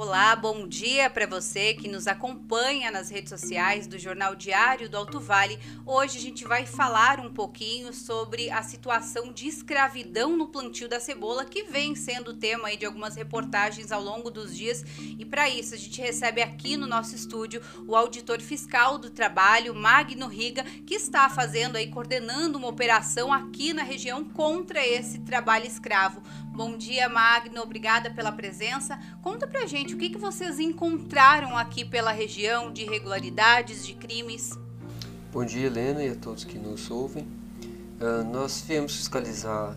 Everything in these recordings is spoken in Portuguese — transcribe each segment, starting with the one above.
Olá, bom dia para você que nos acompanha nas redes sociais do Jornal Diário do Alto Vale. Hoje a gente vai falar um pouquinho sobre a situação de escravidão no plantio da cebola, que vem sendo tema de algumas reportagens ao longo dos dias. E para isso a gente recebe aqui no nosso estúdio o auditor fiscal do trabalho, Magno Riga, que está fazendo aí, coordenando uma operação aqui na região contra esse trabalho escravo. Bom dia, Magno. Obrigada pela presença. Conta pra gente o que, que vocês encontraram aqui pela região de irregularidades, de crimes. Bom dia, Helena, e a todos que nos ouvem. Uh, nós viemos fiscalizar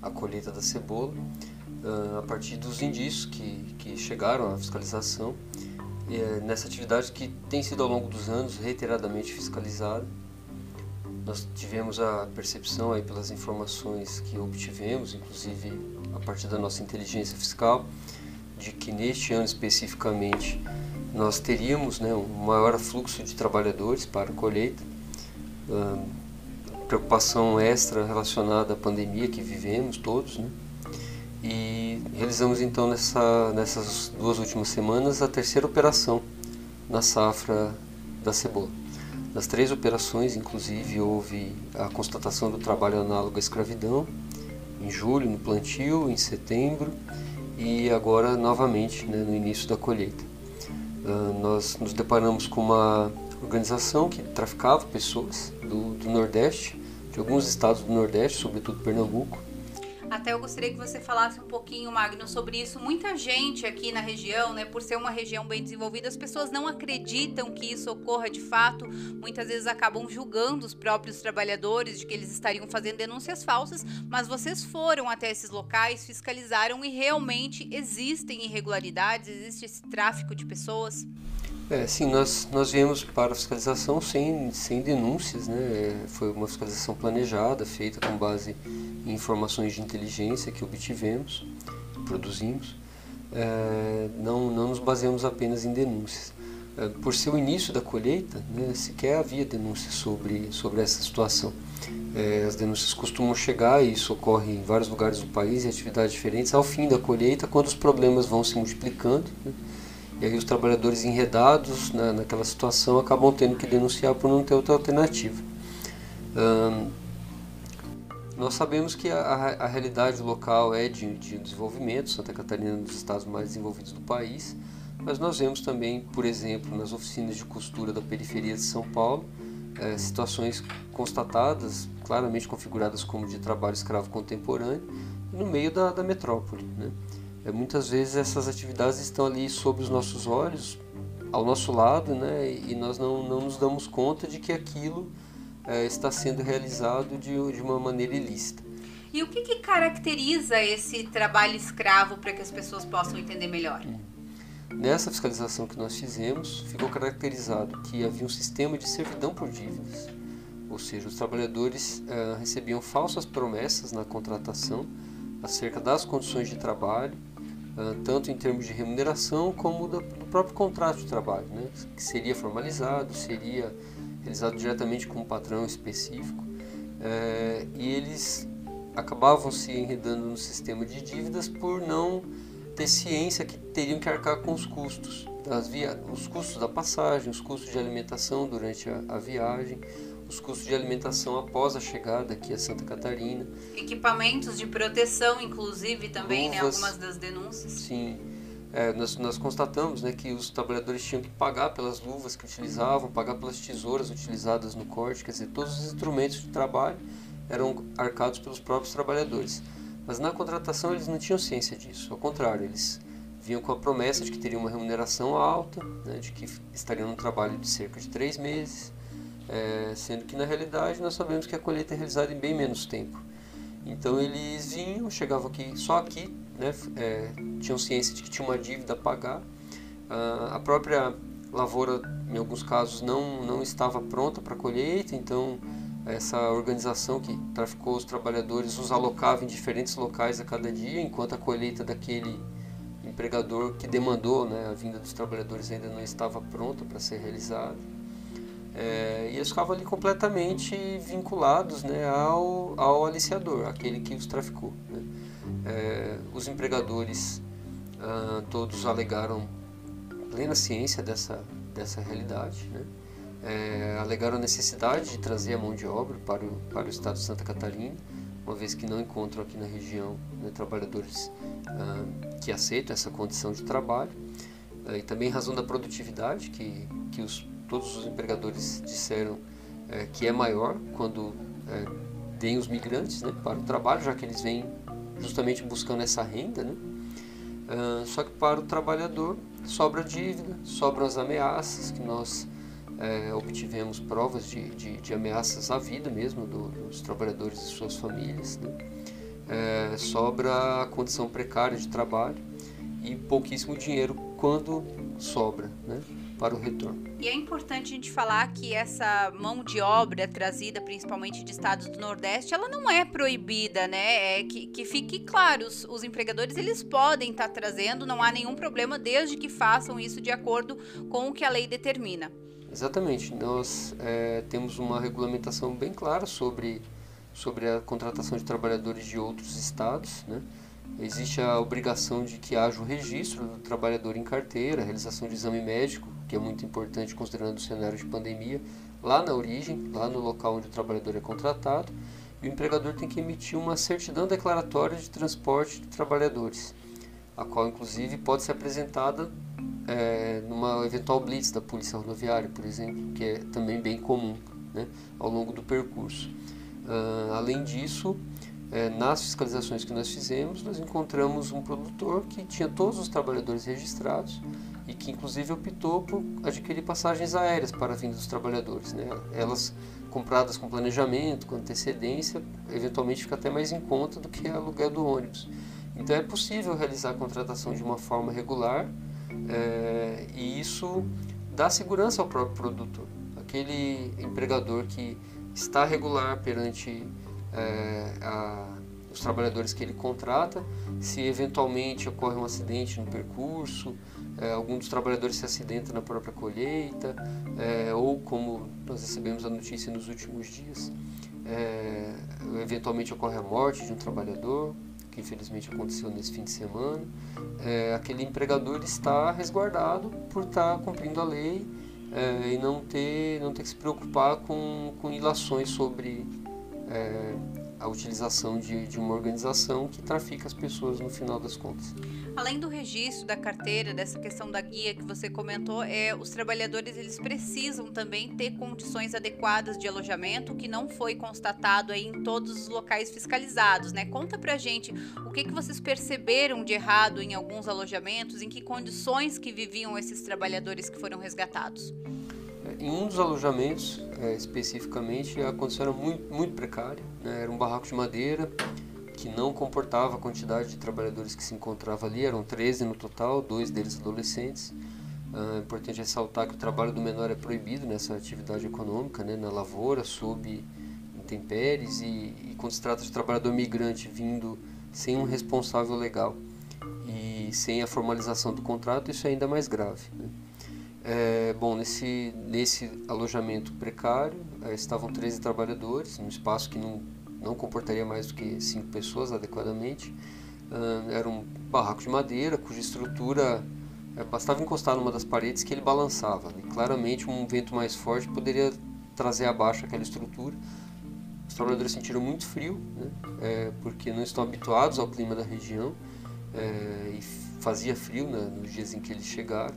a colheita da cebola uh, a partir dos indícios que, que chegaram à fiscalização. Uh, nessa atividade que tem sido ao longo dos anos reiteradamente fiscalizada. Nós tivemos a percepção aí pelas informações que obtivemos, inclusive a partir da nossa inteligência fiscal, de que neste ano especificamente nós teríamos né, um maior fluxo de trabalhadores para a colheita, uh, preocupação extra relacionada à pandemia que vivemos todos, né? e realizamos então nessa, nessas duas últimas semanas a terceira operação na safra da cebola. Nas três operações, inclusive, houve a constatação do trabalho análogo à escravidão, em julho no plantio, em setembro e agora novamente né, no início da colheita. Uh, nós nos deparamos com uma organização que traficava pessoas do, do Nordeste, de alguns estados do Nordeste, sobretudo Pernambuco, até eu gostaria que você falasse um pouquinho, Magno, sobre isso. Muita gente aqui na região, né, por ser uma região bem desenvolvida, as pessoas não acreditam que isso ocorra de fato. Muitas vezes acabam julgando os próprios trabalhadores de que eles estariam fazendo denúncias falsas, mas vocês foram até esses locais, fiscalizaram e realmente existem irregularidades, existe esse tráfico de pessoas. É, sim, nós, nós viemos para a fiscalização sem, sem denúncias, né? Foi uma fiscalização planejada, feita com base em informações de inteligência que obtivemos, produzimos. É, não, não nos baseamos apenas em denúncias. É, por ser o início da colheita, né, sequer havia denúncias sobre, sobre essa situação. É, as denúncias costumam chegar, e isso ocorre em vários lugares do país, em atividades diferentes, ao fim da colheita, quando os problemas vão se multiplicando. Né, e aí os trabalhadores enredados né, naquela situação acabam tendo que denunciar por não ter outra alternativa. Nós sabemos que a, a, realidade local é de, de desenvolvimento, Santa Catarina é um dos estados mais desenvolvidos do país, mas nós vemos também, por exemplo, nas oficinas de costura da periferia de São Paulo, é, situações constatadas, claramente configuradas como de trabalho escravo contemporâneo, no meio da, da metrópole. Né? É, muitas vezes essas atividades estão ali sob os nossos olhos, ao nosso lado, né, e nós não, não nos damos conta de que aquilo é, está sendo realizado de, de uma maneira ilícita. E o que, que caracteriza esse trabalho escravo para que as pessoas possam entender melhor? Nessa fiscalização que nós fizemos, ficou caracterizado que havia um sistema de servidão por dívidas, ou seja, os trabalhadores uh, recebiam falsas promessas na contratação acerca das condições de trabalho, tanto em termos de remuneração como do, próprio contrato de trabalho, né, que seria formalizado, seria realizado diretamente com um patrão específico, uh, e eles acabavam se enredando no sistema de dívidas por não ter ciência que teriam que arcar com os custos das via os custos da passagem, os custos de alimentação durante a, a viagem, os custos de alimentação após a chegada aqui a Santa Catarina. Equipamentos de proteção, inclusive, também, né, Luvas, né? Algumas das denúncias. Sim. É, nós, nós constatamos né, que os trabalhadores tinham que pagar pelas luvas que utilizavam, pagar pelas tesouras utilizadas no corte, quer dizer, todos os instrumentos de trabalho eram arcados pelos próprios trabalhadores. Mas na contratação eles não tinham ciência disso, ao contrário, eles vinham com a promessa de que teriam uma remuneração alta, né, de que estariam no trabalho de cerca de três meses, é, sendo que na realidade nós sabemos que a colheita é realizada em bem menos tempo. Então eles vinham, chegavam aqui só aqui, né, é, tinham ciência de que tinha uma dívida a pagar. Ah, a própria lavoura, em alguns casos, não, não estava pronta para a colheita, então essa organização que traficou os trabalhadores os alocava em diferentes locais a cada dia, enquanto a colheita daquele empregador que demandou né, a vinda dos trabalhadores ainda não estava pronta para ser realizada. É, e eles ficavam ali completamente vinculados né, ao, ao aliciador, aquele que os traficou. Né. É, os empregadores ah, todos alegaram plena ciência dessa, dessa realidade, né? É, alegaram a necessidade de trazer a mão de obra para o, para o estado de Santa Catarina, uma vez que não encontram aqui na região né, trabalhadores ah, que aceitam essa condição de trabalho, ah, e também em razão da produtividade, que, que os, todos os empregadores disseram é, que é maior quando é, os migrantes né, para o trabalho, já que eles vêm justamente buscando essa renda. Né? Ah, só que para o trabalhador sobra dívida, sobram as ameaças que nós é, obtivemos provas de, de, de, ameaças à vida mesmo do, dos trabalhadores e suas famílias. Né? É, sobra a condição precária de trabalho e pouquíssimo dinheiro quando sobra. Né? para o retorno. E é importante a gente falar que essa mão de obra trazida principalmente de estados do Nordeste, ela não é proibida, né? É que, que fique claro, os, os empregadores eles podem estar tá trazendo, não há nenhum problema desde que façam isso de acordo com o que a lei determina. Exatamente. Nós é, temos uma regulamentação bem clara sobre, sobre a contratação de trabalhadores de outros estados. Né? Existe a obrigação de que haja o registro do trabalhador em carteira, a realização de exame médico, que é muito importante considerando o cenário de pandemia, lá na origem, lá no local onde o trabalhador é contratado. E o empregador tem que emitir uma certidão declaratória de transporte de trabalhadores, a qual inclusive pode ser apresentada é, numa eventual blitz da polícia rodoviária, por exemplo, que é também bem comum né, ao longo do percurso. Uh, além disso, é, nas fiscalizações que nós fizemos, nós encontramos um produtor que tinha todos os trabalhadores registrados e que inclusive optou por adquirir passagens aéreas para a vinda dos trabalhadores. Né? Elas compradas com planejamento, com antecedência, eventualmente fica até mais em conta do que aluguel do ônibus. Então é possível realizar a contratação de uma forma regular é, e isso dá segurança ao próprio produtor. Aquele empregador que está regular perante é, a, os trabalhadores que ele contrata, se eventualmente ocorre um acidente no percurso, é, algum dos trabalhadores se acidenta na própria colheita, é, ou como nós recebemos a notícia nos últimos dias, é, eventualmente ocorre a morte de um trabalhador, que infelizmente aconteceu nesse fim de semana, é, aquele empregador está resguardado por estar cumprindo a lei é, e não ter, não ter que se preocupar com, com ilações sobre é, a utilização de, de uma organização que trafica as pessoas no final das contas. Além do registro da carteira, dessa questão da guia que você comentou, é, os trabalhadores eles precisam também ter condições adequadas de alojamento, que não foi constatado aí em todos os locais fiscalizados, né? Conta pra gente o que, que vocês perceberam de errado em alguns alojamentos, em que condições que viviam esses trabalhadores que foram resgatados. Em um dos alojamentos, é, especificamente, a condição era muito, muito precária. Né? Era um barraco de madeira que não comportava a quantidade de trabalhadores que se encontrava ali. Eram 13 no total, dois deles adolescentes. Ah, é importante ressaltar que o trabalho do menor é proibido nessa atividade econômica, né? na lavoura, sob intempéries e, e quando se trata de trabalhador migrante vindo sem um responsável legal e sem a formalização do contrato, isso é ainda mais grave. Né? É, bom, nesse, nesse alojamento precário é, estavam 13 trabalhadores, num espaço que não, não comportaria mais do que 5 pessoas adequadamente. Era um barraco de madeira cuja estrutura é, bastava encostar numa das paredes que ele balançava. E claramente um vento mais forte poderia trazer abaixo aquela estrutura. Os trabalhadores sentiram muito frio, né, é, porque não estão habituados ao clima da região é, e fazia frio né, nos dias em que eles chegaram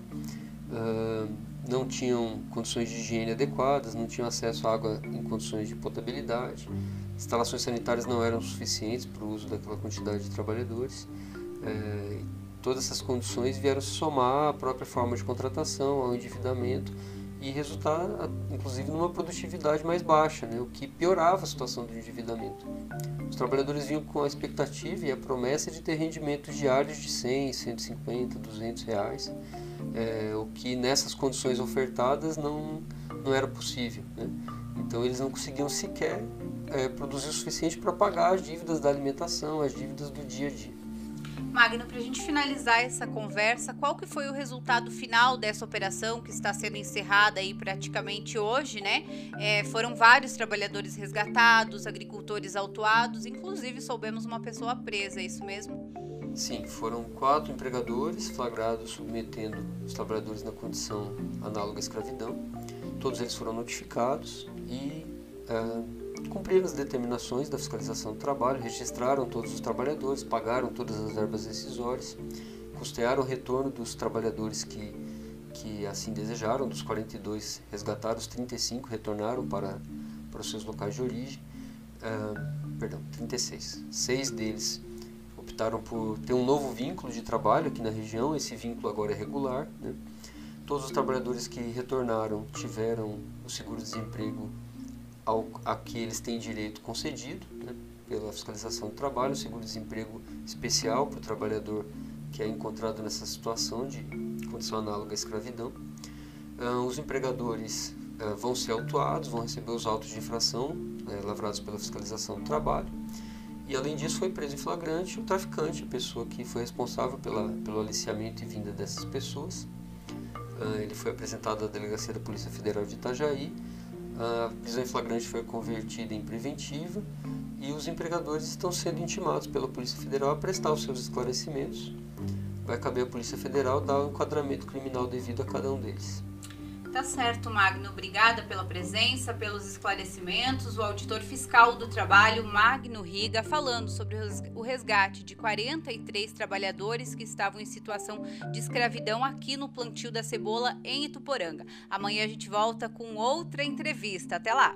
não tinham condições de higiene adequadas, não tinham acesso à água em condições de potabilidade, instalações sanitárias não eram suficientes para o uso daquela quantidade de trabalhadores. Todas essas condições vieram se somar à própria forma de contratação, ao endividamento e resultar, inclusive, numa produtividade mais baixa, né, o que piorava a situação do endividamento. Os trabalhadores vinham com a expectativa e a promessa de ter rendimentos diários de 100, 150, 200 reais, é, o que nessas condições ofertadas não, não era possível. Né? Então eles não conseguiam sequer é, produzir o suficiente para pagar as dívidas da alimentação, as dívidas do dia a dia. Magno, para a gente finalizar essa conversa, qual que foi o resultado final dessa operação que está sendo encerrada aí praticamente hoje, né? É, foram vários trabalhadores resgatados, agricultores autuados, inclusive soubemos uma pessoa presa, é isso mesmo? Sim, foram quatro empregadores flagrados submetendo os trabalhadores na condição análoga à escravidão. Todos eles foram notificados e uh, cumpriram as determinações da fiscalização do trabalho, registraram todos os trabalhadores, pagaram todas as verbas decisórias, custearam o retorno dos trabalhadores que, que assim desejaram, dos 42 resgatados, 35 retornaram para, para os seus locais de origem, uh, perdão, 36. Seis deles optaram por ter um novo vínculo de trabalho aqui na região, esse vínculo agora é regular. Né? Todos os trabalhadores que retornaram tiveram o seguro-desemprego ao, a que eles têm direito concedido né? pela fiscalização do trabalho, seguro-desemprego especial para o trabalhador que é encontrado nessa situação de condição análoga à escravidão. Uh, os empregadores uh, vão ser autuados, vão receber os autos de infração uh, lavrados pela fiscalização do trabalho e além disso foi preso em flagrante o traficante, a pessoa que foi responsável pela, pelo aliciamento e vinda dessas pessoas. Uh, ele foi apresentado à delegacia da Polícia Federal de Itajaí. A prisão em flagrante foi convertida em preventiva e os empregadores estão sendo intimados pela Polícia Federal a prestar os seus esclarecimentos. Vai caber à Polícia Federal dar o enquadramento criminal devido a cada um deles. Tá certo, Magno. Obrigada pela presença, pelos esclarecimentos. O auditor fiscal do trabalho, Magno Riga, falando sobre o resgate de 43 trabalhadores que estavam em situação de escravidão aqui no plantio da cebola em Ituporanga. Amanhã a gente volta com outra entrevista. Até lá!